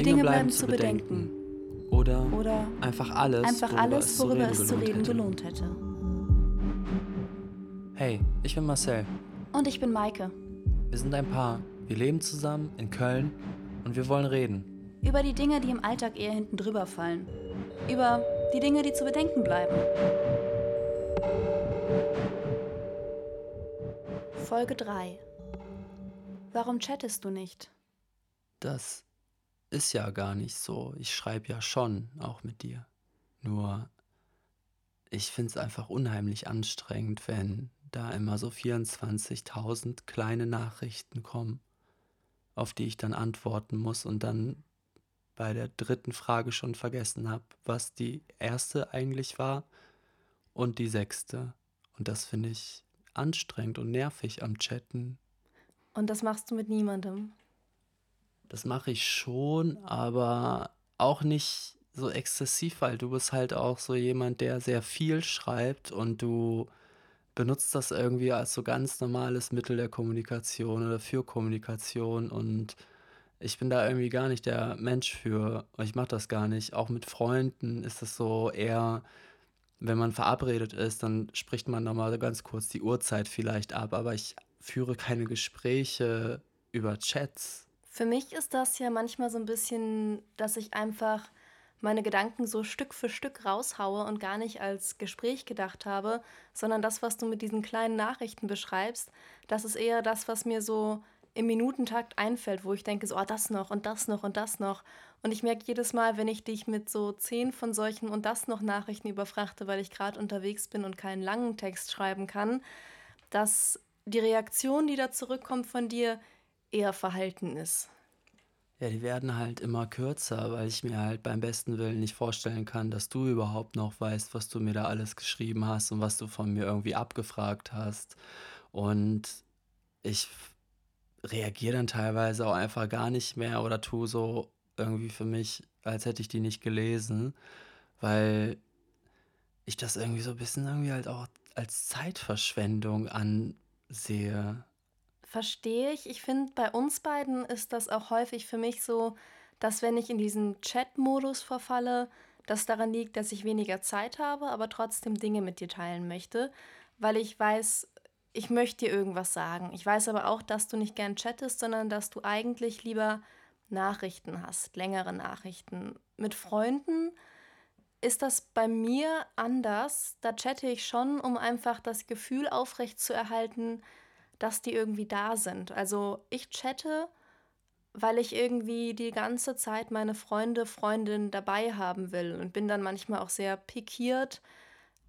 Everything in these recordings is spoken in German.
Die Dinge bleiben zu bedenken. Oder, Oder einfach alles, einfach worüber alles, es zu worüber reden es zu gelohnt reden hätte. gelohnt hätte. Hey, ich bin Marcel. Und ich bin Maike. Wir sind ein Paar. Wir leben zusammen in Köln und wir wollen reden. Über die Dinge, die im Alltag eher hinten drüber fallen. Über die Dinge, die zu bedenken bleiben. Folge 3. Warum chattest du nicht? Das ist ja gar nicht so. Ich schreibe ja schon, auch mit dir. Nur, ich finde es einfach unheimlich anstrengend, wenn da immer so 24.000 kleine Nachrichten kommen, auf die ich dann antworten muss und dann bei der dritten Frage schon vergessen habe, was die erste eigentlich war und die sechste. Und das finde ich anstrengend und nervig am Chatten. Und das machst du mit niemandem. Das mache ich schon, aber auch nicht so exzessiv, weil du bist halt auch so jemand, der sehr viel schreibt und du benutzt das irgendwie als so ganz normales Mittel der Kommunikation oder für Kommunikation und ich bin da irgendwie gar nicht der Mensch für. Ich mache das gar nicht. Auch mit Freunden ist es so eher, wenn man verabredet ist, dann spricht man da mal ganz kurz die Uhrzeit vielleicht ab, aber ich führe keine Gespräche über Chats. Für mich ist das ja manchmal so ein bisschen, dass ich einfach meine Gedanken so Stück für Stück raushaue und gar nicht als Gespräch gedacht habe, sondern das, was du mit diesen kleinen Nachrichten beschreibst, das ist eher das, was mir so im Minutentakt einfällt, wo ich denke, so, oh, das noch und das noch und das noch. Und ich merke jedes Mal, wenn ich dich mit so zehn von solchen und das noch Nachrichten überfrachte, weil ich gerade unterwegs bin und keinen langen Text schreiben kann, dass die Reaktion, die da zurückkommt von dir, eher verhalten ist. Ja, die werden halt immer kürzer, weil ich mir halt beim besten Willen nicht vorstellen kann, dass du überhaupt noch weißt, was du mir da alles geschrieben hast und was du von mir irgendwie abgefragt hast. Und ich reagiere dann teilweise auch einfach gar nicht mehr oder tue so irgendwie für mich, als hätte ich die nicht gelesen, weil ich das irgendwie so ein bisschen irgendwie halt auch als Zeitverschwendung ansehe. Verstehe ich. Ich finde, bei uns beiden ist das auch häufig für mich so, dass wenn ich in diesen Chat-Modus verfalle, das daran liegt, dass ich weniger Zeit habe, aber trotzdem Dinge mit dir teilen möchte, weil ich weiß, ich möchte dir irgendwas sagen. Ich weiß aber auch, dass du nicht gern chattest, sondern dass du eigentlich lieber Nachrichten hast, längere Nachrichten. Mit Freunden ist das bei mir anders. Da chatte ich schon, um einfach das Gefühl aufrecht zu erhalten, dass die irgendwie da sind. Also ich chatte, weil ich irgendwie die ganze Zeit meine Freunde, Freundinnen dabei haben will und bin dann manchmal auch sehr pikiert,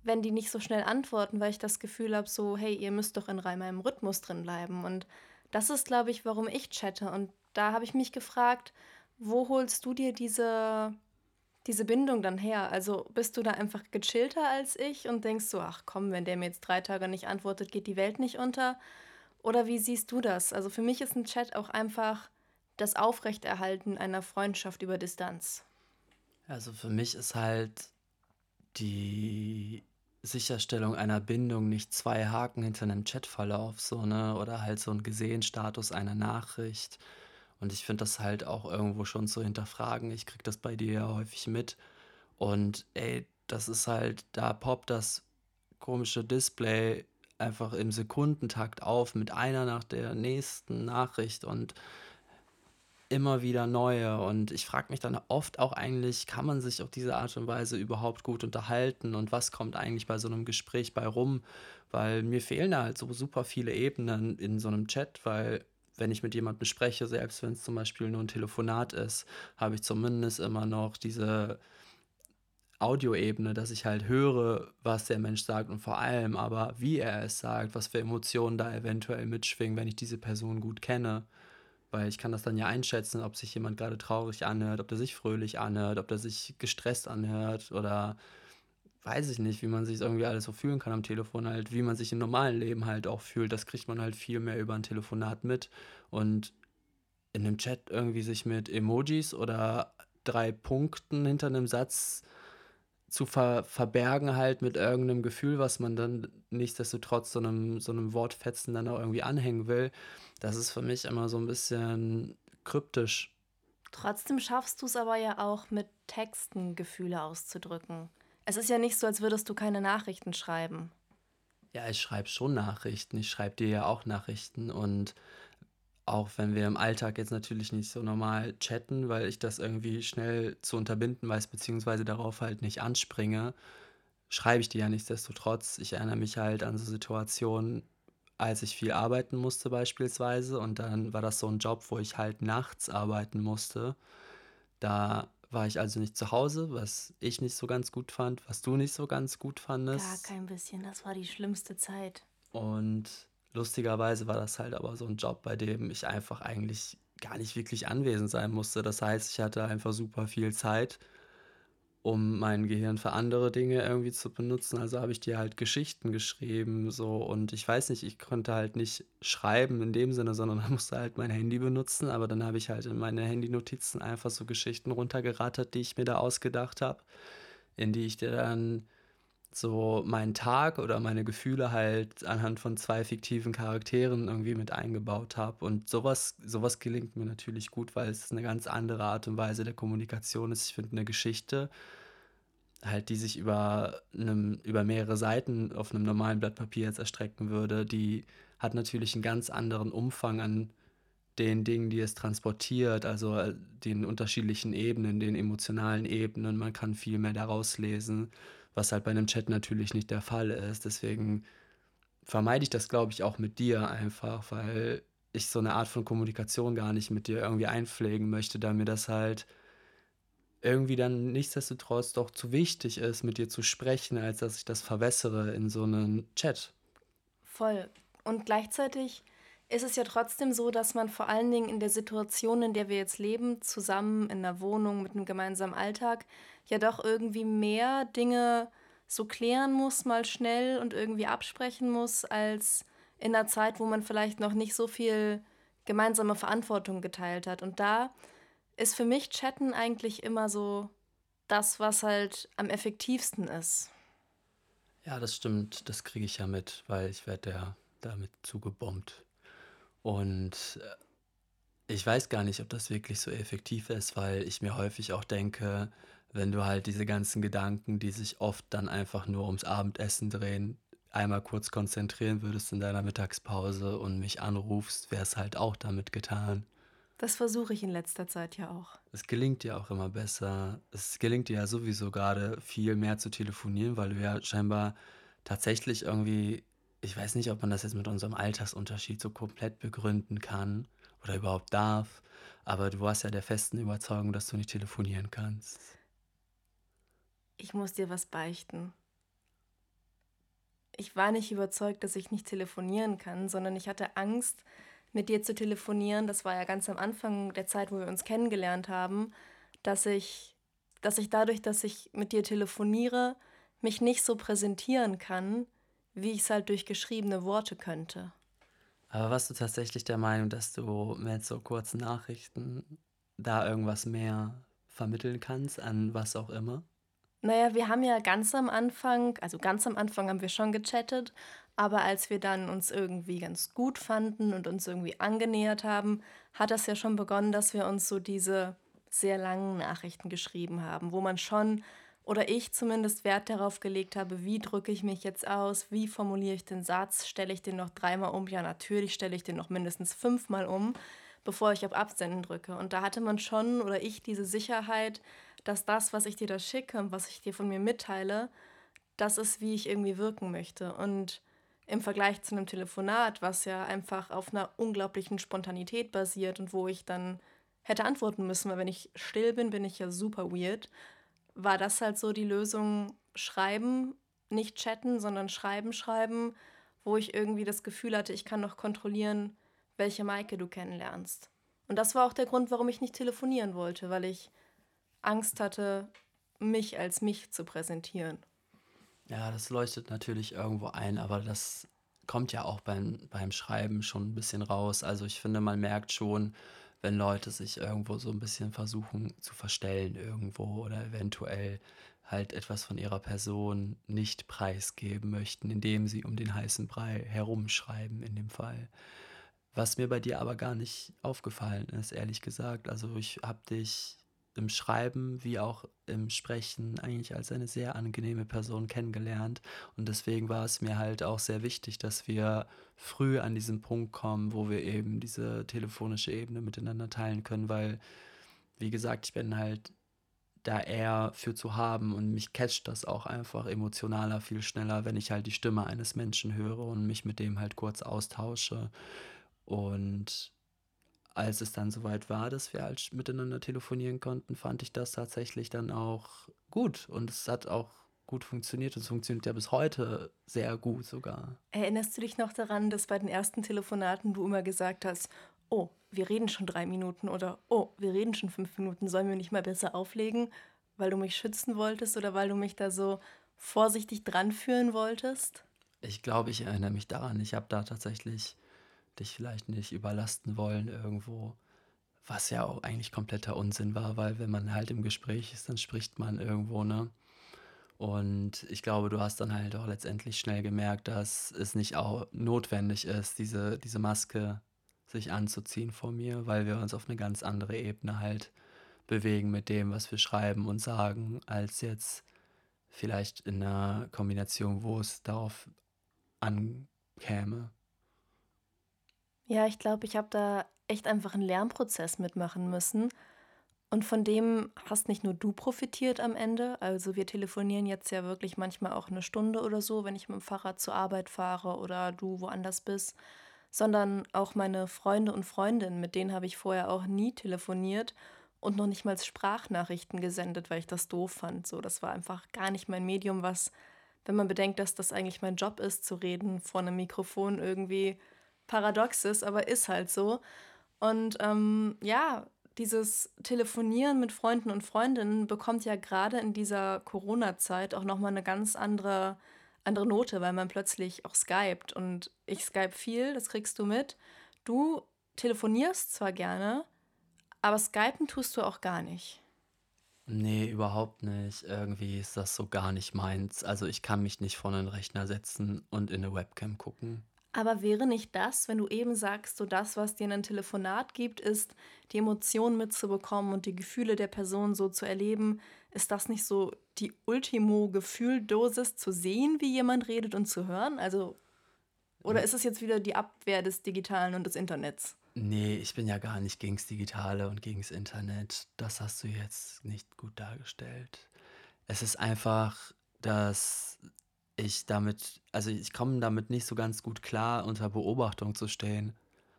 wenn die nicht so schnell antworten, weil ich das Gefühl habe, so, hey, ihr müsst doch in meinem Rhythmus drin bleiben. Und das ist, glaube ich, warum ich chatte. Und da habe ich mich gefragt, wo holst du dir diese, diese Bindung dann her? Also bist du da einfach gechillter als ich und denkst so, ach komm, wenn der mir jetzt drei Tage nicht antwortet, geht die Welt nicht unter? Oder wie siehst du das? Also für mich ist ein Chat auch einfach das Aufrechterhalten einer Freundschaft über Distanz. Also für mich ist halt die Sicherstellung einer Bindung nicht zwei Haken hinter einem Chatverlauf, so, ne? Oder halt so ein Gesehen-Status einer Nachricht. Und ich finde das halt auch irgendwo schon zu hinterfragen. Ich krieg das bei dir ja häufig mit. Und ey, das ist halt, da poppt das komische Display einfach im Sekundentakt auf mit einer nach der nächsten Nachricht und immer wieder neue. Und ich frage mich dann oft auch eigentlich, kann man sich auf diese Art und Weise überhaupt gut unterhalten und was kommt eigentlich bei so einem Gespräch bei rum? Weil mir fehlen da halt so super viele Ebenen in so einem Chat, weil wenn ich mit jemandem spreche, selbst wenn es zum Beispiel nur ein Telefonat ist, habe ich zumindest immer noch diese Audioebene, dass ich halt höre, was der Mensch sagt und vor allem aber, wie er es sagt, was für Emotionen da eventuell mitschwingen, wenn ich diese Person gut kenne. Weil ich kann das dann ja einschätzen, ob sich jemand gerade traurig anhört, ob der sich fröhlich anhört, ob der sich gestresst anhört oder weiß ich nicht, wie man sich irgendwie alles so fühlen kann am Telefon, halt, wie man sich im normalen Leben halt auch fühlt. Das kriegt man halt viel mehr über ein Telefonat mit. Und in einem Chat irgendwie sich mit Emojis oder drei Punkten hinter einem Satz zu ver verbergen halt mit irgendeinem Gefühl, was man dann nichtsdestotrotz so einem, so einem Wortfetzen dann auch irgendwie anhängen will, das ist für mich immer so ein bisschen kryptisch. Trotzdem schaffst du es aber ja auch mit Texten Gefühle auszudrücken. Es ist ja nicht so, als würdest du keine Nachrichten schreiben. Ja, ich schreibe schon Nachrichten. Ich schreibe dir ja auch Nachrichten und auch wenn wir im Alltag jetzt natürlich nicht so normal chatten, weil ich das irgendwie schnell zu unterbinden weiß, beziehungsweise darauf halt nicht anspringe, schreibe ich dir ja nichtsdestotrotz. Ich erinnere mich halt an so Situationen, als ich viel arbeiten musste beispielsweise und dann war das so ein Job, wo ich halt nachts arbeiten musste. Da war ich also nicht zu Hause, was ich nicht so ganz gut fand, was du nicht so ganz gut Gar fandest. kein bisschen, das war die schlimmste Zeit. Und lustigerweise war das halt aber so ein Job, bei dem ich einfach eigentlich gar nicht wirklich anwesend sein musste. Das heißt, ich hatte einfach super viel Zeit um mein Gehirn für andere Dinge irgendwie zu benutzen. Also habe ich dir halt Geschichten geschrieben, so und ich weiß nicht, ich konnte halt nicht schreiben in dem Sinne, sondern musste halt mein Handy benutzen, aber dann habe ich halt in meine Handynotizen einfach so Geschichten runtergerattert, die ich mir da ausgedacht habe, in die ich dir dann so meinen Tag oder meine Gefühle halt anhand von zwei fiktiven Charakteren irgendwie mit eingebaut habe. Und sowas, sowas gelingt mir natürlich gut, weil es eine ganz andere Art und Weise der Kommunikation ist. Ich finde eine Geschichte, halt, die sich über, einem, über mehrere Seiten auf einem normalen Blatt Papier jetzt erstrecken würde, die hat natürlich einen ganz anderen Umfang an den Dingen, die es transportiert, also äh, den unterschiedlichen Ebenen, den emotionalen Ebenen. Man kann viel mehr daraus lesen was halt bei einem Chat natürlich nicht der Fall ist. Deswegen vermeide ich das, glaube ich, auch mit dir einfach, weil ich so eine Art von Kommunikation gar nicht mit dir irgendwie einpflegen möchte, da mir das halt irgendwie dann nichtsdestotrotz doch zu wichtig ist, mit dir zu sprechen, als dass ich das verwässere in so einem Chat. Voll. Und gleichzeitig ist es ja trotzdem so, dass man vor allen Dingen in der Situation, in der wir jetzt leben, zusammen in einer Wohnung mit einem gemeinsamen Alltag, ja doch irgendwie mehr Dinge so klären muss, mal schnell und irgendwie absprechen muss, als in einer Zeit, wo man vielleicht noch nicht so viel gemeinsame Verantwortung geteilt hat. Und da ist für mich Chatten eigentlich immer so das, was halt am effektivsten ist. Ja, das stimmt. Das kriege ich ja mit, weil ich werde ja damit zugebombt. Und äh, ich weiß gar nicht, ob das wirklich so effektiv ist, weil ich mir häufig auch denke, wenn du halt diese ganzen Gedanken, die sich oft dann einfach nur ums Abendessen drehen, einmal kurz konzentrieren würdest in deiner Mittagspause und mich anrufst, wäre es halt auch damit getan. Das versuche ich in letzter Zeit ja auch. Es gelingt dir auch immer besser. Es gelingt dir ja sowieso gerade viel mehr zu telefonieren, weil du ja scheinbar tatsächlich irgendwie, ich weiß nicht, ob man das jetzt mit unserem Altersunterschied so komplett begründen kann oder überhaupt darf, aber du warst ja der festen Überzeugung, dass du nicht telefonieren kannst. Ich muss dir was beichten. Ich war nicht überzeugt, dass ich nicht telefonieren kann, sondern ich hatte Angst, mit dir zu telefonieren. Das war ja ganz am Anfang der Zeit, wo wir uns kennengelernt haben, dass ich, dass ich dadurch, dass ich mit dir telefoniere, mich nicht so präsentieren kann, wie ich es halt durch geschriebene Worte könnte. Aber warst du tatsächlich der Meinung, dass du mit so kurzen Nachrichten da irgendwas mehr vermitteln kannst, an was auch immer? Naja, wir haben ja ganz am Anfang, also ganz am Anfang haben wir schon gechattet, aber als wir dann uns irgendwie ganz gut fanden und uns irgendwie angenähert haben, hat das ja schon begonnen, dass wir uns so diese sehr langen Nachrichten geschrieben haben, wo man schon oder ich zumindest Wert darauf gelegt habe, wie drücke ich mich jetzt aus, wie formuliere ich den Satz, stelle ich den noch dreimal um, ja natürlich stelle ich den noch mindestens fünfmal um, bevor ich auf Absenden drücke. Und da hatte man schon oder ich diese Sicherheit, dass das, was ich dir da schicke und was ich dir von mir mitteile, das ist, wie ich irgendwie wirken möchte. Und im Vergleich zu einem Telefonat, was ja einfach auf einer unglaublichen Spontanität basiert und wo ich dann hätte antworten müssen, weil wenn ich still bin, bin ich ja super weird, war das halt so die Lösung, schreiben, nicht chatten, sondern schreiben, schreiben, wo ich irgendwie das Gefühl hatte, ich kann noch kontrollieren, welche Maike du kennenlernst. Und das war auch der Grund, warum ich nicht telefonieren wollte, weil ich Angst hatte, mich als mich zu präsentieren. Ja, das leuchtet natürlich irgendwo ein, aber das kommt ja auch beim, beim Schreiben schon ein bisschen raus. Also ich finde, man merkt schon, wenn Leute sich irgendwo so ein bisschen versuchen zu verstellen irgendwo oder eventuell halt etwas von ihrer Person nicht preisgeben möchten, indem sie um den heißen Brei herumschreiben in dem Fall. Was mir bei dir aber gar nicht aufgefallen ist, ehrlich gesagt. Also ich habe dich im Schreiben wie auch im Sprechen eigentlich als eine sehr angenehme Person kennengelernt. Und deswegen war es mir halt auch sehr wichtig, dass wir früh an diesen Punkt kommen, wo wir eben diese telefonische Ebene miteinander teilen können, weil, wie gesagt, ich bin halt da eher für zu haben und mich catcht das auch einfach emotionaler viel schneller, wenn ich halt die Stimme eines Menschen höre und mich mit dem halt kurz austausche. Und als es dann soweit war, dass wir halt miteinander telefonieren konnten, fand ich das tatsächlich dann auch gut. Und es hat auch gut funktioniert und es funktioniert ja bis heute sehr gut sogar. Erinnerst du dich noch daran, dass bei den ersten Telefonaten du immer gesagt hast, oh, wir reden schon drei Minuten oder oh, wir reden schon fünf Minuten, sollen wir nicht mal besser auflegen, weil du mich schützen wolltest oder weil du mich da so vorsichtig dran führen wolltest? Ich glaube, ich erinnere mich daran. Ich habe da tatsächlich dich vielleicht nicht überlasten wollen irgendwo. Was ja auch eigentlich kompletter Unsinn war, weil wenn man halt im Gespräch ist, dann spricht man irgendwo, ne? Und ich glaube, du hast dann halt auch letztendlich schnell gemerkt, dass es nicht auch notwendig ist, diese, diese Maske sich anzuziehen vor mir, weil wir uns auf eine ganz andere Ebene halt bewegen mit dem, was wir schreiben und sagen, als jetzt vielleicht in einer Kombination, wo es darauf ankäme. Ja, ich glaube, ich habe da echt einfach einen Lernprozess mitmachen müssen. Und von dem hast nicht nur du profitiert am Ende. Also wir telefonieren jetzt ja wirklich manchmal auch eine Stunde oder so, wenn ich mit dem Fahrrad zur Arbeit fahre oder du woanders bist, sondern auch meine Freunde und Freundinnen, mit denen habe ich vorher auch nie telefoniert und noch nicht mal Sprachnachrichten gesendet, weil ich das doof fand. So, das war einfach gar nicht mein Medium, was, wenn man bedenkt, dass das eigentlich mein Job ist, zu reden vor einem Mikrofon irgendwie paradox ist, aber ist halt so. Und ähm, ja, dieses Telefonieren mit Freunden und Freundinnen bekommt ja gerade in dieser Corona-Zeit auch nochmal eine ganz andere, andere Note, weil man plötzlich auch skypt. Und ich skype viel, das kriegst du mit. Du telefonierst zwar gerne, aber skypen tust du auch gar nicht. Nee, überhaupt nicht. Irgendwie ist das so gar nicht meins. Also ich kann mich nicht vor einen Rechner setzen und in eine Webcam gucken. Aber wäre nicht das, wenn du eben sagst, so das, was dir in ein Telefonat gibt, ist, die Emotionen mitzubekommen und die Gefühle der Person so zu erleben, ist das nicht so die Ultimo-Gefühldosis zu sehen, wie jemand redet und zu hören? Also, oder ist es jetzt wieder die Abwehr des Digitalen und des Internets? Nee, ich bin ja gar nicht gegens Digitale und gegens Internet. Das hast du jetzt nicht gut dargestellt. Es ist einfach, dass ich damit, also ich komme damit nicht so ganz gut klar, unter Beobachtung zu stehen.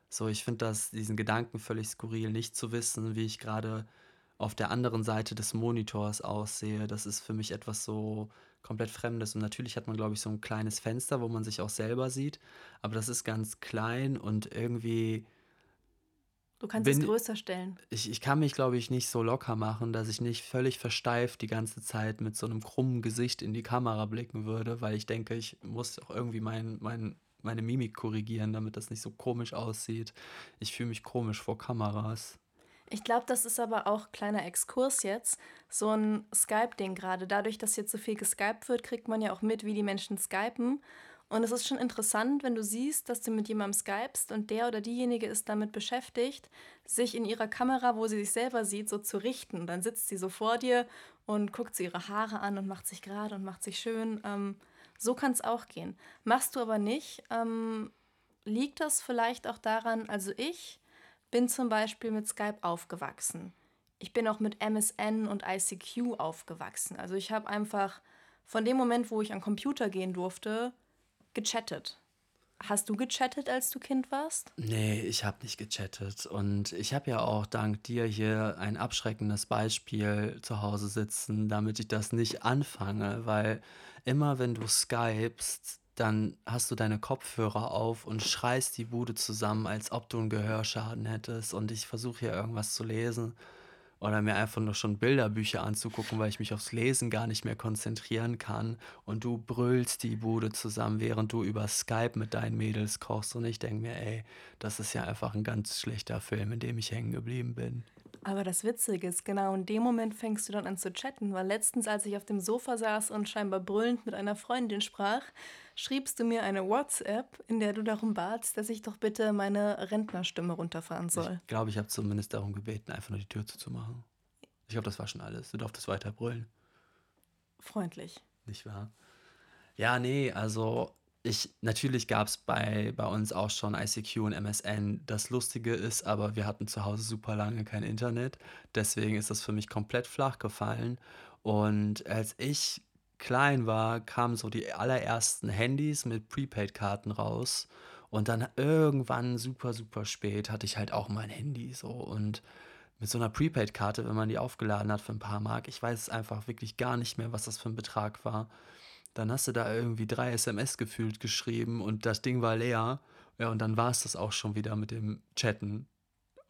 So, ich finde das, diesen Gedanken völlig skurril, nicht zu wissen, wie ich gerade auf der anderen Seite des Monitors aussehe. Das ist für mich etwas so komplett Fremdes. Und natürlich hat man, glaube ich, so ein kleines Fenster, wo man sich auch selber sieht. Aber das ist ganz klein und irgendwie Du kannst es größer stellen. ich, ich kann mich, glaube ich, nicht so locker machen, dass ich nicht völlig versteift die ganze Zeit mit so einem krummen Gesicht in die Kamera blicken würde, weil ich denke, ich muss auch irgendwie mein, mein, meine Mimik korrigieren, damit das nicht so komisch aussieht. Ich fühle mich komisch vor Kameras. Ich glaube, das ist aber auch kleiner Exkurs jetzt, so ein Skype-Ding gerade. Dadurch, dass jetzt so viel geskypt wird, kriegt man ja auch mit, wie die Menschen skypen. Und es ist schon interessant, wenn du siehst, dass du mit jemandem skypst und der oder diejenige ist damit beschäftigt, sich in ihrer Kamera, wo sie sich selber sieht, so zu richten. Dann sitzt sie so vor dir und guckt sie ihre Haare an und macht sich gerade und macht sich schön. Ähm, so kann es auch gehen. Machst du aber nicht, ähm, liegt das vielleicht auch daran, also ich bin zum Beispiel mit Skype aufgewachsen. Ich bin auch mit MSN und ICQ aufgewachsen. Also ich habe einfach von dem Moment, wo ich an Computer gehen durfte, gechattet. Hast du gechattet, als du Kind warst? Nee, ich habe nicht gechattet. Und ich habe ja auch dank dir hier ein abschreckendes Beispiel zu Hause sitzen, damit ich das nicht anfange, weil immer wenn du skypst, dann hast du deine Kopfhörer auf und schreist die Bude zusammen, als ob du einen Gehörschaden hättest. Und ich versuche hier irgendwas zu lesen oder mir einfach nur schon Bilderbücher anzugucken, weil ich mich aufs Lesen gar nicht mehr konzentrieren kann. Und du brüllst die Bude zusammen, während du über Skype mit deinen Mädels kochst. Und ich denke mir, ey, das ist ja einfach ein ganz schlechter Film, in dem ich hängen geblieben bin. Aber das Witzige ist, genau in dem Moment fängst du dann an zu chatten, weil letztens, als ich auf dem Sofa saß und scheinbar brüllend mit einer Freundin sprach, schriebst du mir eine WhatsApp, in der du darum batst, dass ich doch bitte meine Rentnerstimme runterfahren soll. Ich glaube, ich habe zumindest darum gebeten, einfach nur die Tür zuzumachen. Ich glaube, das war schon alles. Du durftest weiter brüllen. Freundlich. Nicht wahr? Ja, nee, also ich, natürlich gab es bei, bei uns auch schon ICQ und MSN. Das Lustige ist aber, wir hatten zu Hause super lange kein Internet. Deswegen ist das für mich komplett flach gefallen. Und als ich klein war, kamen so die allerersten Handys mit Prepaid-Karten raus. Und dann irgendwann super, super spät hatte ich halt auch mein Handy so. Und mit so einer Prepaid-Karte, wenn man die aufgeladen hat für ein paar Mark, ich weiß einfach wirklich gar nicht mehr, was das für ein Betrag war. Dann hast du da irgendwie drei SMS gefühlt geschrieben und das Ding war leer. Ja, und dann war es das auch schon wieder mit dem Chatten.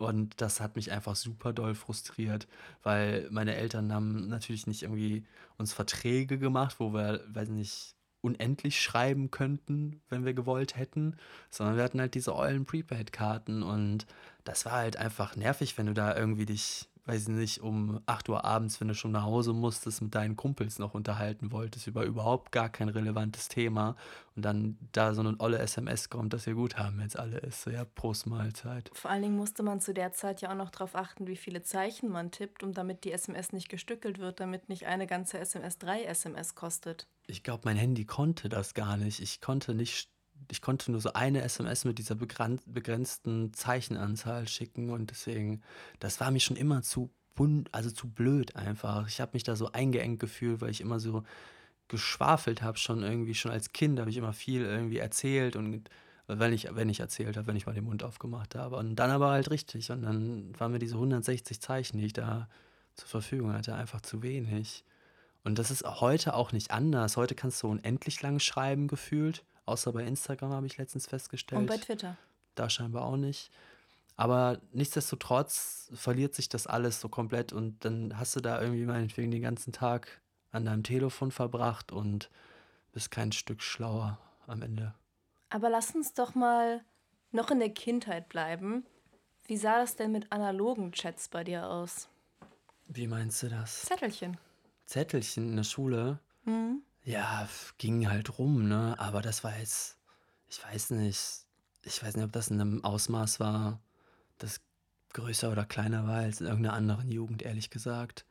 Und das hat mich einfach super doll frustriert, weil meine Eltern haben natürlich nicht irgendwie uns Verträge gemacht, wo wir, weiß nicht, unendlich schreiben könnten, wenn wir gewollt hätten, sondern wir hatten halt diese ollen Prepaid-Karten und das war halt einfach nervig, wenn du da irgendwie dich weiß ich nicht, um 8 Uhr abends, wenn du schon nach Hause musstest, mit deinen Kumpels noch unterhalten wolltest über überhaupt gar kein relevantes Thema und dann da so eine olle SMS kommt, dass ihr gut haben jetzt alle ist. So, ja, Prost Mahlzeit. Vor allen Dingen musste man zu der Zeit ja auch noch darauf achten, wie viele Zeichen man tippt, um damit die SMS nicht gestückelt wird, damit nicht eine ganze SMS drei SMS kostet. Ich glaube, mein Handy konnte das gar nicht. Ich konnte nicht ich konnte nur so eine SMS mit dieser begrenzten Zeichenanzahl schicken und deswegen, das war mir schon immer zu bunt, also zu blöd einfach. Ich habe mich da so eingeengt gefühlt, weil ich immer so geschwafelt habe, schon irgendwie, schon als Kind habe ich immer viel irgendwie erzählt und wenn ich, wenn ich erzählt habe, wenn ich mal den Mund aufgemacht habe. Und dann aber halt richtig. Und dann waren mir diese 160 Zeichen, die ich da zur Verfügung hatte, einfach zu wenig. Und das ist heute auch nicht anders. Heute kannst du unendlich lang schreiben, gefühlt. Außer bei Instagram habe ich letztens festgestellt. Und bei Twitter. Da scheinbar auch nicht. Aber nichtsdestotrotz verliert sich das alles so komplett und dann hast du da irgendwie meinetwegen den ganzen Tag an deinem Telefon verbracht und bist kein Stück schlauer am Ende. Aber lass uns doch mal noch in der Kindheit bleiben. Wie sah das denn mit analogen Chats bei dir aus? Wie meinst du das? Zettelchen. Zettelchen in der Schule? Mhm. Ja, ging halt rum, ne? Aber das war jetzt, ich weiß nicht, ich weiß nicht, ob das in einem Ausmaß war, das größer oder kleiner war als in irgendeiner anderen Jugend, ehrlich gesagt.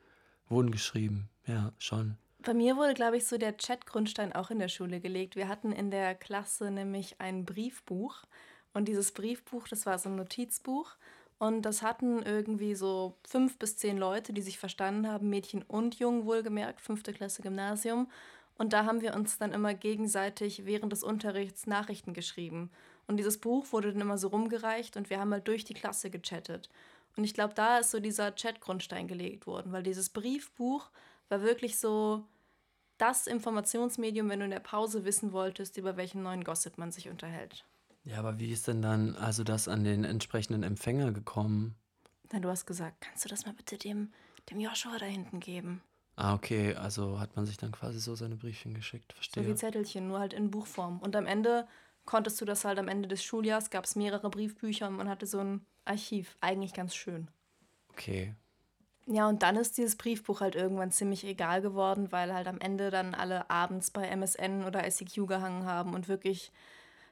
Wurden geschrieben, ja, schon. Bei mir wurde, glaube ich, so der Chat-Grundstein auch in der Schule gelegt. Wir hatten in der Klasse nämlich ein Briefbuch. Und dieses Briefbuch, das war so ein Notizbuch. Und das hatten irgendwie so fünf bis zehn Leute, die sich verstanden haben, Mädchen und Jungen wohlgemerkt, fünfte Klasse Gymnasium. Und da haben wir uns dann immer gegenseitig während des Unterrichts Nachrichten geschrieben. Und dieses Buch wurde dann immer so rumgereicht und wir haben halt durch die Klasse gechattet. Und ich glaube, da ist so dieser Chat-Grundstein gelegt worden, weil dieses Briefbuch war wirklich so das Informationsmedium, wenn du in der Pause wissen wolltest, über welchen neuen Gossip man sich unterhält. Ja, aber wie ist denn dann also das an den entsprechenden Empfänger gekommen? Na, du hast gesagt, kannst du das mal bitte dem, dem Joshua da hinten geben? Ah, okay, also hat man sich dann quasi so seine Briefchen geschickt, verstehe. So wie Zettelchen, nur halt in Buchform. Und am Ende konntest du das halt am Ende des Schuljahres, gab es mehrere Briefbücher und man hatte so ein Archiv. Eigentlich ganz schön. Okay. Ja, und dann ist dieses Briefbuch halt irgendwann ziemlich egal geworden, weil halt am Ende dann alle abends bei MSN oder ICQ gehangen haben und wirklich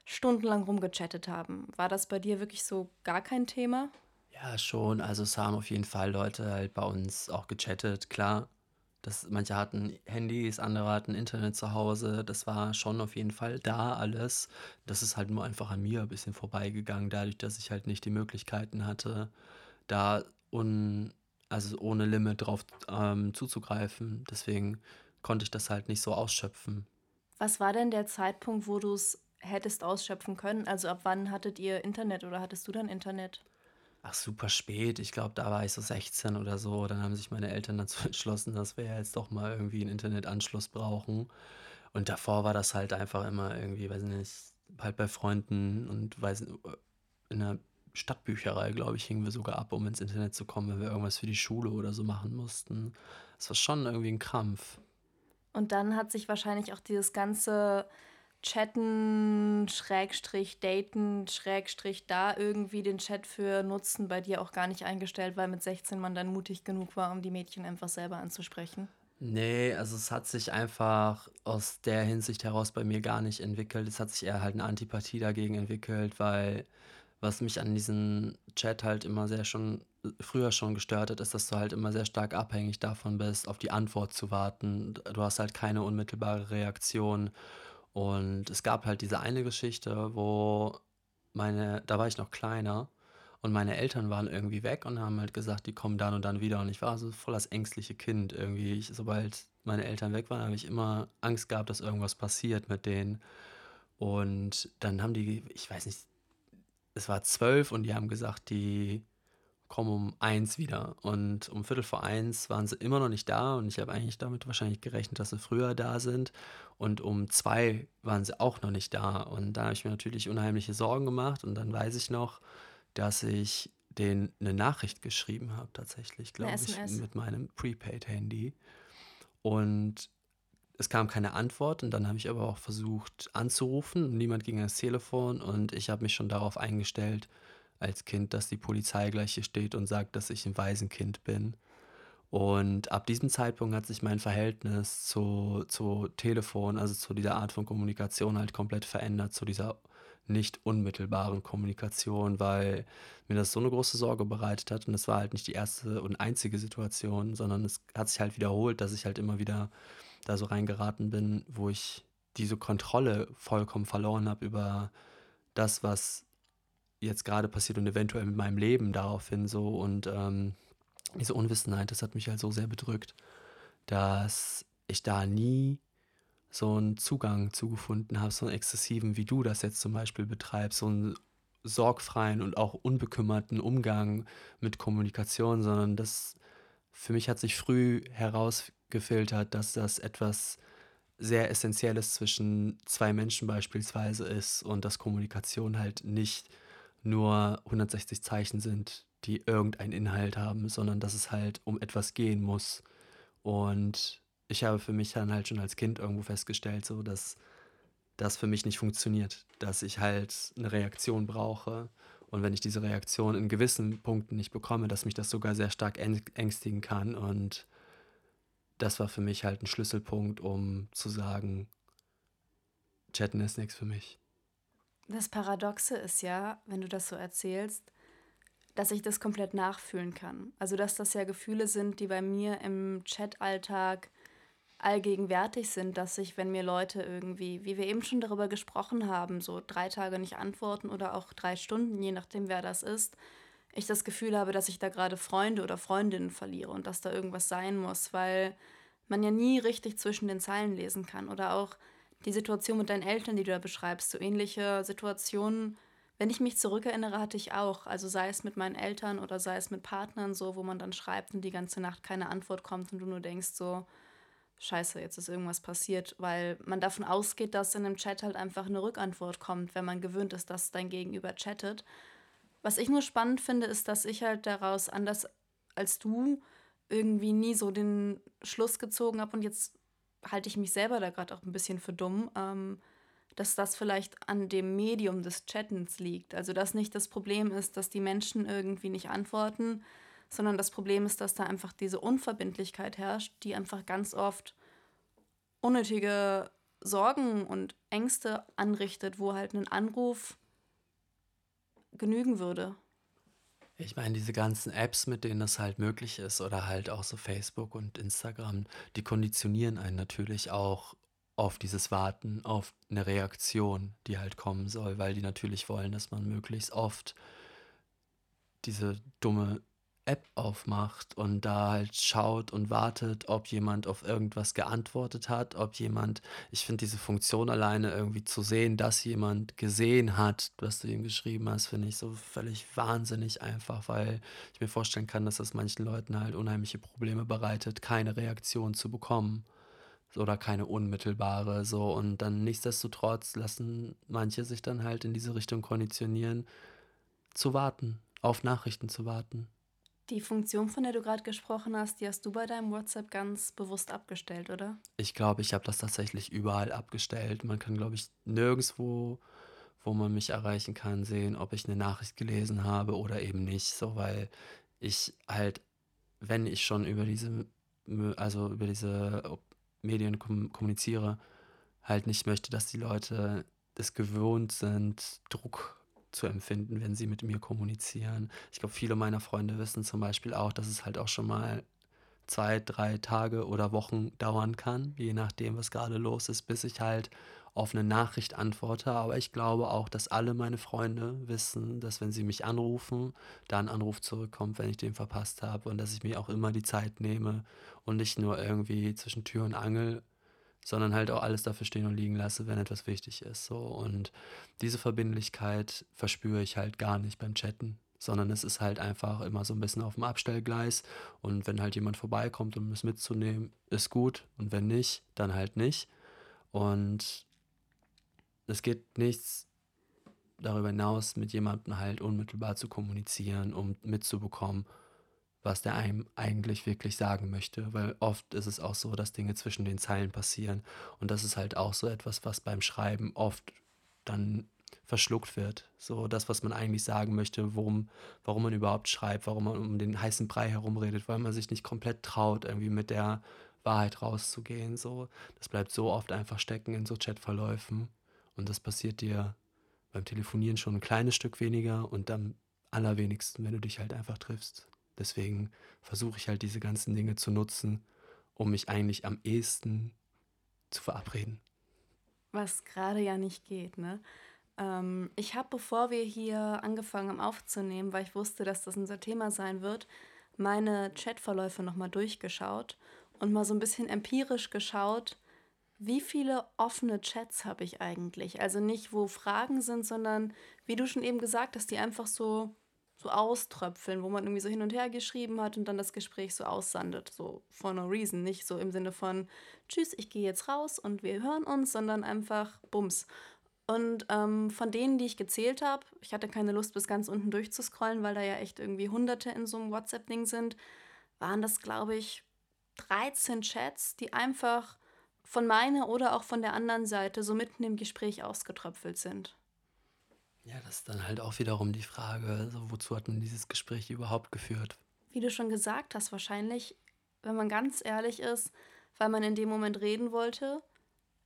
stundenlang rumgechattet haben. War das bei dir wirklich so gar kein Thema? Ja, schon. Also es haben auf jeden Fall Leute halt bei uns auch gechattet, klar. Das, manche hatten Handys, andere hatten Internet zu Hause. Das war schon auf jeden Fall da alles. Das ist halt nur einfach an mir ein bisschen vorbeigegangen, dadurch, dass ich halt nicht die Möglichkeiten hatte, da un, also ohne Limit drauf ähm, zuzugreifen. Deswegen konnte ich das halt nicht so ausschöpfen. Was war denn der Zeitpunkt, wo du es hättest ausschöpfen können? Also ab wann hattet ihr Internet oder hattest du dann Internet? Ach, super spät. Ich glaube, da war ich so 16 oder so. Dann haben sich meine Eltern dazu entschlossen, dass wir jetzt doch mal irgendwie einen Internetanschluss brauchen. Und davor war das halt einfach immer irgendwie, weiß nicht, halt bei Freunden und weiß nicht, in der Stadtbücherei, glaube ich, hingen wir sogar ab, um ins Internet zu kommen, wenn wir irgendwas für die Schule oder so machen mussten. Das war schon irgendwie ein Krampf. Und dann hat sich wahrscheinlich auch dieses ganze Chatten, Schrägstrich, Daten, Schrägstrich, da irgendwie den Chat für nutzen, bei dir auch gar nicht eingestellt, weil mit 16 man dann mutig genug war, um die Mädchen einfach selber anzusprechen? Nee, also es hat sich einfach aus der Hinsicht heraus bei mir gar nicht entwickelt. Es hat sich eher halt eine Antipathie dagegen entwickelt, weil was mich an diesem Chat halt immer sehr schon früher schon gestört hat, ist, dass du halt immer sehr stark abhängig davon bist, auf die Antwort zu warten. Du hast halt keine unmittelbare Reaktion. Und es gab halt diese eine Geschichte, wo meine, da war ich noch kleiner und meine Eltern waren irgendwie weg und haben halt gesagt, die kommen dann und dann wieder. Und ich war so voll das ängstliche Kind irgendwie. Ich, sobald meine Eltern weg waren, habe ich immer Angst gehabt, dass irgendwas passiert mit denen. Und dann haben die, ich weiß nicht, es war zwölf und die haben gesagt, die kommen um eins wieder. Und um Viertel vor eins waren sie immer noch nicht da und ich habe eigentlich damit wahrscheinlich gerechnet, dass sie früher da sind. Und um zwei waren sie auch noch nicht da. Und da habe ich mir natürlich unheimliche Sorgen gemacht. Und dann weiß ich noch, dass ich denen eine Nachricht geschrieben habe, tatsächlich, glaube ich, mit meinem Prepaid-Handy. Und es kam keine Antwort und dann habe ich aber auch versucht anzurufen. Niemand ging ans Telefon und ich habe mich schon darauf eingestellt als Kind, dass die Polizei gleich hier steht und sagt, dass ich ein Waisenkind bin. Und ab diesem Zeitpunkt hat sich mein Verhältnis zu, zu Telefon, also zu dieser Art von Kommunikation halt komplett verändert, zu dieser nicht unmittelbaren Kommunikation, weil mir das so eine große Sorge bereitet hat. Und es war halt nicht die erste und einzige Situation, sondern es hat sich halt wiederholt, dass ich halt immer wieder da so reingeraten bin, wo ich diese Kontrolle vollkommen verloren habe über das, was jetzt gerade passiert und eventuell mit meinem Leben daraufhin so. Und ähm, diese Unwissenheit, das hat mich halt so sehr bedrückt, dass ich da nie so einen Zugang zugefunden habe, so einen exzessiven, wie du das jetzt zum Beispiel betreibst, so einen sorgfreien und auch unbekümmerten Umgang mit Kommunikation, sondern das für mich hat sich früh herausgefiltert, dass das etwas sehr Essentielles zwischen zwei Menschen beispielsweise ist und dass Kommunikation halt nicht nur 160 Zeichen sind, die irgendeinen Inhalt haben, sondern dass es halt um etwas gehen muss. Und ich habe für mich dann halt schon als Kind irgendwo festgestellt, so dass das für mich nicht funktioniert, dass ich halt eine Reaktion brauche und wenn ich diese Reaktion in gewissen Punkten nicht bekomme, dass mich das sogar sehr stark ängstigen kann und das war für mich halt ein Schlüsselpunkt, um zu sagen, Chatten ist nichts für mich. Das Paradoxe ist ja, wenn du das so erzählst, dass ich das komplett nachfühlen kann. Also dass das ja Gefühle sind, die bei mir im Chat-Alltag allgegenwärtig sind, dass ich, wenn mir Leute irgendwie, wie wir eben schon darüber gesprochen haben, so drei Tage nicht antworten oder auch drei Stunden, je nachdem wer das ist, ich das Gefühl habe, dass ich da gerade Freunde oder Freundinnen verliere und dass da irgendwas sein muss, weil man ja nie richtig zwischen den Zeilen lesen kann. Oder auch die Situation mit deinen Eltern, die du da beschreibst, so ähnliche Situationen, wenn ich mich zurückerinnere, hatte ich auch. Also sei es mit meinen Eltern oder sei es mit Partnern so, wo man dann schreibt und die ganze Nacht keine Antwort kommt und du nur denkst so, scheiße, jetzt ist irgendwas passiert, weil man davon ausgeht, dass in einem Chat halt einfach eine Rückantwort kommt, wenn man gewöhnt ist, dass dein Gegenüber chattet. Was ich nur spannend finde, ist, dass ich halt daraus, anders als du, irgendwie nie so den Schluss gezogen habe und jetzt halte ich mich selber da gerade auch ein bisschen für dumm, ähm, dass das vielleicht an dem Medium des Chattens liegt. Also dass nicht das Problem ist, dass die Menschen irgendwie nicht antworten, sondern das Problem ist, dass da einfach diese Unverbindlichkeit herrscht, die einfach ganz oft unnötige Sorgen und Ängste anrichtet, wo halt ein Anruf genügen würde. Ich meine, diese ganzen Apps, mit denen das halt möglich ist, oder halt auch so Facebook und Instagram, die konditionieren einen natürlich auch auf dieses Warten, auf eine Reaktion, die halt kommen soll, weil die natürlich wollen, dass man möglichst oft diese dumme App aufmacht und da halt schaut und wartet, ob jemand auf irgendwas geantwortet hat, ob jemand, ich finde diese Funktion alleine irgendwie zu sehen, dass jemand gesehen hat, was du ihm geschrieben hast, finde ich so völlig wahnsinnig einfach, weil ich mir vorstellen kann, dass das manchen Leuten halt unheimliche Probleme bereitet, keine Reaktion zu bekommen oder keine unmittelbare so und dann nichtsdestotrotz lassen manche sich dann halt in diese Richtung konditionieren, zu warten, auf Nachrichten zu warten. Die Funktion, von der du gerade gesprochen hast, die hast du bei deinem WhatsApp ganz bewusst abgestellt, oder? Ich glaube, ich habe das tatsächlich überall abgestellt. Man kann, glaube ich, nirgendswo, wo man mich erreichen kann, sehen, ob ich eine Nachricht gelesen habe oder eben nicht. So, weil ich halt, wenn ich schon über diese, also über diese Medien kommuniziere, halt nicht möchte, dass die Leute es gewohnt sind, Druck zu empfinden, wenn sie mit mir kommunizieren. Ich glaube, viele meiner Freunde wissen zum Beispiel auch, dass es halt auch schon mal zwei, drei Tage oder Wochen dauern kann, je nachdem, was gerade los ist, bis ich halt auf eine Nachricht antworte. Aber ich glaube auch, dass alle meine Freunde wissen, dass wenn sie mich anrufen, da ein Anruf zurückkommt, wenn ich den verpasst habe und dass ich mir auch immer die Zeit nehme und nicht nur irgendwie zwischen Tür und Angel sondern halt auch alles dafür stehen und liegen lasse, wenn etwas wichtig ist. So. Und diese Verbindlichkeit verspüre ich halt gar nicht beim Chatten, sondern es ist halt einfach immer so ein bisschen auf dem Abstellgleis. Und wenn halt jemand vorbeikommt, um es mitzunehmen, ist gut. Und wenn nicht, dann halt nicht. Und es geht nichts darüber hinaus, mit jemandem halt unmittelbar zu kommunizieren, um mitzubekommen, was der einem eigentlich wirklich sagen möchte, weil oft ist es auch so, dass Dinge zwischen den Zeilen passieren und das ist halt auch so etwas, was beim Schreiben oft dann verschluckt wird. So das, was man eigentlich sagen möchte, worum, warum man überhaupt schreibt, warum man um den heißen Brei herumredet, weil man sich nicht komplett traut, irgendwie mit der Wahrheit rauszugehen. So, das bleibt so oft einfach stecken in so Chatverläufen und das passiert dir beim Telefonieren schon ein kleines Stück weniger und am allerwenigsten, wenn du dich halt einfach triffst. Deswegen versuche ich halt diese ganzen Dinge zu nutzen, um mich eigentlich am ehesten zu verabreden. Was gerade ja nicht geht, ne? Ähm, ich habe, bevor wir hier angefangen haben aufzunehmen, weil ich wusste, dass das unser Thema sein wird, meine Chatverläufe nochmal durchgeschaut und mal so ein bisschen empirisch geschaut, wie viele offene Chats habe ich eigentlich? Also nicht, wo Fragen sind, sondern wie du schon eben gesagt hast, die einfach so so auströpfeln, wo man irgendwie so hin und her geschrieben hat und dann das Gespräch so aussandet, so for no reason, nicht so im Sinne von tschüss, ich gehe jetzt raus und wir hören uns, sondern einfach bums. Und ähm, von denen, die ich gezählt habe, ich hatte keine Lust bis ganz unten durchzuscrollen, weil da ja echt irgendwie Hunderte in so einem WhatsApp-Ding sind, waren das, glaube ich, 13 Chats, die einfach von meiner oder auch von der anderen Seite so mitten im Gespräch ausgetröpfelt sind. Ja, das ist dann halt auch wiederum die Frage, so, wozu hat man dieses Gespräch überhaupt geführt? Wie du schon gesagt hast, wahrscheinlich, wenn man ganz ehrlich ist, weil man in dem Moment reden wollte,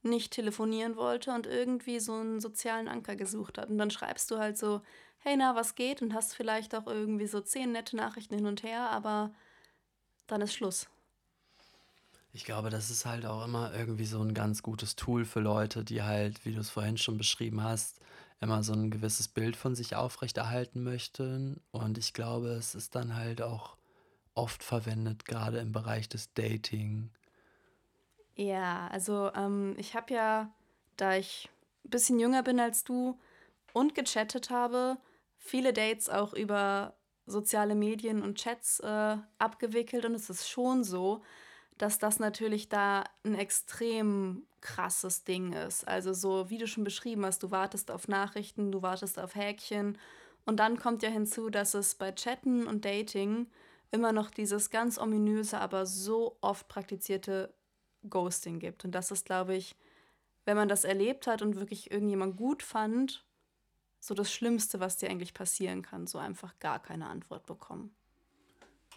nicht telefonieren wollte und irgendwie so einen sozialen Anker gesucht hat. Und dann schreibst du halt so, hey na, was geht? Und hast vielleicht auch irgendwie so zehn nette Nachrichten hin und her, aber dann ist Schluss. Ich glaube, das ist halt auch immer irgendwie so ein ganz gutes Tool für Leute, die halt, wie du es vorhin schon beschrieben hast, immer so ein gewisses Bild von sich aufrechterhalten möchten. Und ich glaube, es ist dann halt auch oft verwendet, gerade im Bereich des Dating. Ja, also ähm, ich habe ja, da ich ein bisschen jünger bin als du und gechattet habe, viele Dates auch über soziale Medien und Chats äh, abgewickelt. Und es ist schon so, dass das natürlich da ein extrem krasses Ding ist. Also so, wie du schon beschrieben hast, du wartest auf Nachrichten, du wartest auf Häkchen. Und dann kommt ja hinzu, dass es bei Chatten und Dating immer noch dieses ganz ominöse, aber so oft praktizierte Ghosting gibt. Und das ist, glaube ich, wenn man das erlebt hat und wirklich irgendjemand gut fand, so das Schlimmste, was dir eigentlich passieren kann, so einfach gar keine Antwort bekommen.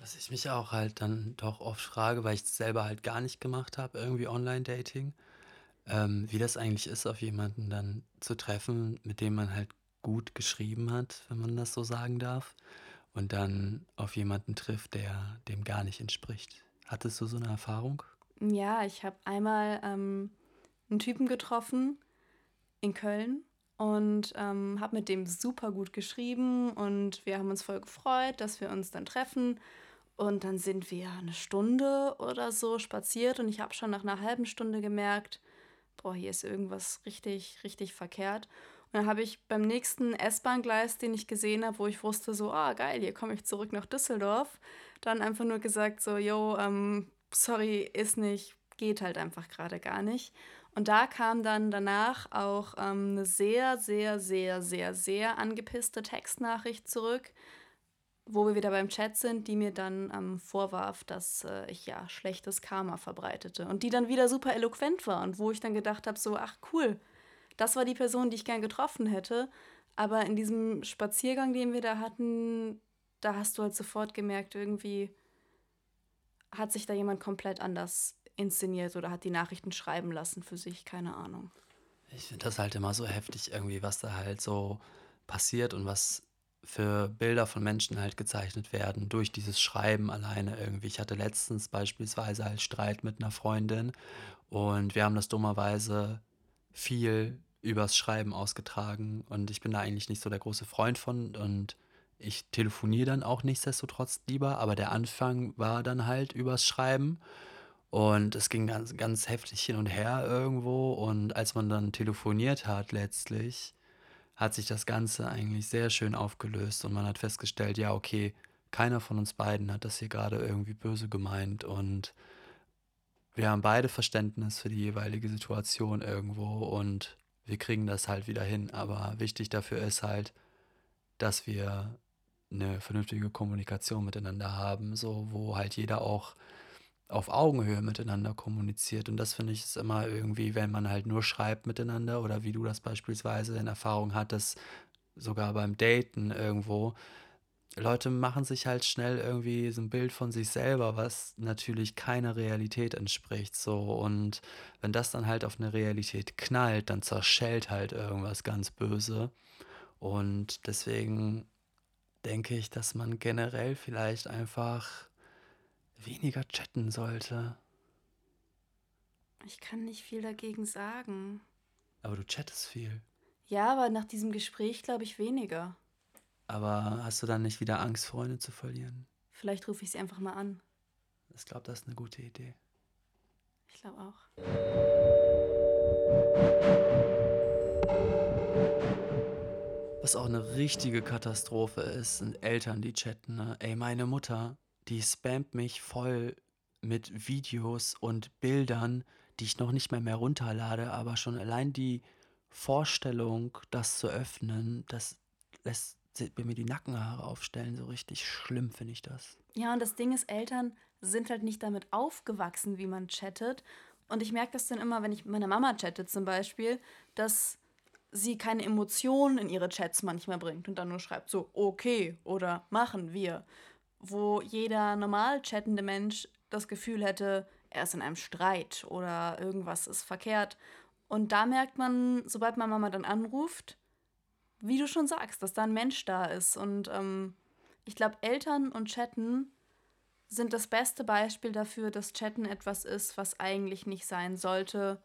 Was ich mich auch halt dann doch oft frage, weil ich es selber halt gar nicht gemacht habe, irgendwie Online-Dating, ähm, wie das eigentlich ist, auf jemanden dann zu treffen, mit dem man halt gut geschrieben hat, wenn man das so sagen darf, und dann auf jemanden trifft, der dem gar nicht entspricht. Hattest du so eine Erfahrung? Ja, ich habe einmal ähm, einen Typen getroffen in Köln und ähm, habe mit dem super gut geschrieben und wir haben uns voll gefreut, dass wir uns dann treffen und dann sind wir eine Stunde oder so spaziert und ich habe schon nach einer halben Stunde gemerkt, boah, hier ist irgendwas richtig, richtig verkehrt. Und dann habe ich beim nächsten S-Bahn-Gleis, den ich gesehen habe, wo ich wusste, so, ah, geil, hier komme ich zurück nach Düsseldorf, dann einfach nur gesagt, so, yo, ähm, sorry, ist nicht, geht halt einfach gerade gar nicht. Und da kam dann danach auch ähm, eine sehr, sehr, sehr, sehr, sehr angepisste Textnachricht zurück, wo wir wieder beim Chat sind, die mir dann ähm, vorwarf, dass äh, ich ja schlechtes Karma verbreitete. Und die dann wieder super eloquent war und wo ich dann gedacht habe, so, ach cool, das war die Person, die ich gern getroffen hätte. Aber in diesem Spaziergang, den wir da hatten, da hast du halt sofort gemerkt, irgendwie hat sich da jemand komplett anders inszeniert oder hat die Nachrichten schreiben lassen für sich, keine Ahnung. Ich finde das halt immer so heftig irgendwie, was da halt so passiert und was für Bilder von Menschen halt gezeichnet werden durch dieses Schreiben alleine irgendwie. Ich hatte letztens beispielsweise halt Streit mit einer Freundin und wir haben das dummerweise viel übers Schreiben ausgetragen und ich bin da eigentlich nicht so der große Freund von und ich telefoniere dann auch nichtsdestotrotz lieber, aber der Anfang war dann halt übers Schreiben und es ging ganz, ganz heftig hin und her irgendwo und als man dann telefoniert hat letztlich, hat sich das Ganze eigentlich sehr schön aufgelöst und man hat festgestellt, ja, okay, keiner von uns beiden hat das hier gerade irgendwie böse gemeint und wir haben beide Verständnis für die jeweilige Situation irgendwo und wir kriegen das halt wieder hin. Aber wichtig dafür ist halt, dass wir eine vernünftige Kommunikation miteinander haben, so wo halt jeder auch auf Augenhöhe miteinander kommuniziert. Und das finde ich ist immer irgendwie, wenn man halt nur schreibt miteinander oder wie du das beispielsweise in Erfahrung hattest, sogar beim Daten irgendwo. Leute machen sich halt schnell irgendwie so ein Bild von sich selber, was natürlich keiner Realität entspricht. So. Und wenn das dann halt auf eine Realität knallt, dann zerschellt halt irgendwas ganz böse. Und deswegen denke ich, dass man generell vielleicht einfach weniger chatten sollte. Ich kann nicht viel dagegen sagen. Aber du chattest viel. Ja, aber nach diesem Gespräch glaube ich weniger. Aber hast du dann nicht wieder Angst, Freunde zu verlieren? Vielleicht rufe ich sie einfach mal an. Ich glaube, das ist eine gute Idee. Ich glaube auch. Was auch eine richtige Katastrophe ist, sind Eltern, die chatten. Ne? Ey, meine Mutter, die spammt mich voll mit Videos und Bildern, die ich noch nicht mehr mehr runterlade, aber schon allein die Vorstellung, das zu öffnen, das lässt mir die Nackenhaare aufstellen. So richtig schlimm finde ich das. Ja, und das Ding ist, Eltern sind halt nicht damit aufgewachsen, wie man chattet. Und ich merke das dann immer, wenn ich mit meiner Mama chatte zum Beispiel, dass sie keine Emotionen in ihre Chats manchmal bringt und dann nur schreibt so, okay oder machen wir wo jeder normal chattende Mensch das Gefühl hätte, er ist in einem Streit oder irgendwas ist verkehrt. Und da merkt man, sobald man Mama dann anruft, wie du schon sagst, dass da ein Mensch da ist. Und ähm, ich glaube, Eltern und Chatten sind das beste Beispiel dafür, dass Chatten etwas ist, was eigentlich nicht sein sollte,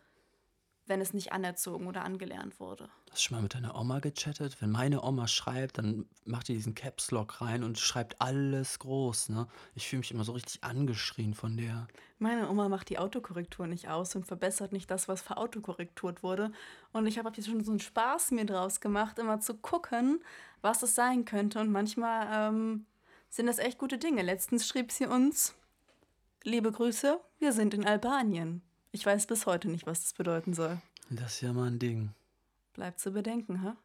wenn es nicht anerzogen oder angelernt wurde. Hast du schon mal mit deiner Oma gechattet? Wenn meine Oma schreibt, dann macht die diesen Caps Lock rein und schreibt alles groß. Ne? Ich fühle mich immer so richtig angeschrien von der. Meine Oma macht die Autokorrektur nicht aus und verbessert nicht das, was verautokorrekturt wurde. Und ich habe jetzt schon so einen Spaß mir draus gemacht, immer zu gucken, was es sein könnte. Und manchmal ähm, sind das echt gute Dinge. Letztens schrieb sie uns: Liebe Grüße, wir sind in Albanien. Ich weiß bis heute nicht, was das bedeuten soll. Das ist ja mal ein Ding. Bleibt zu bedenken, ha?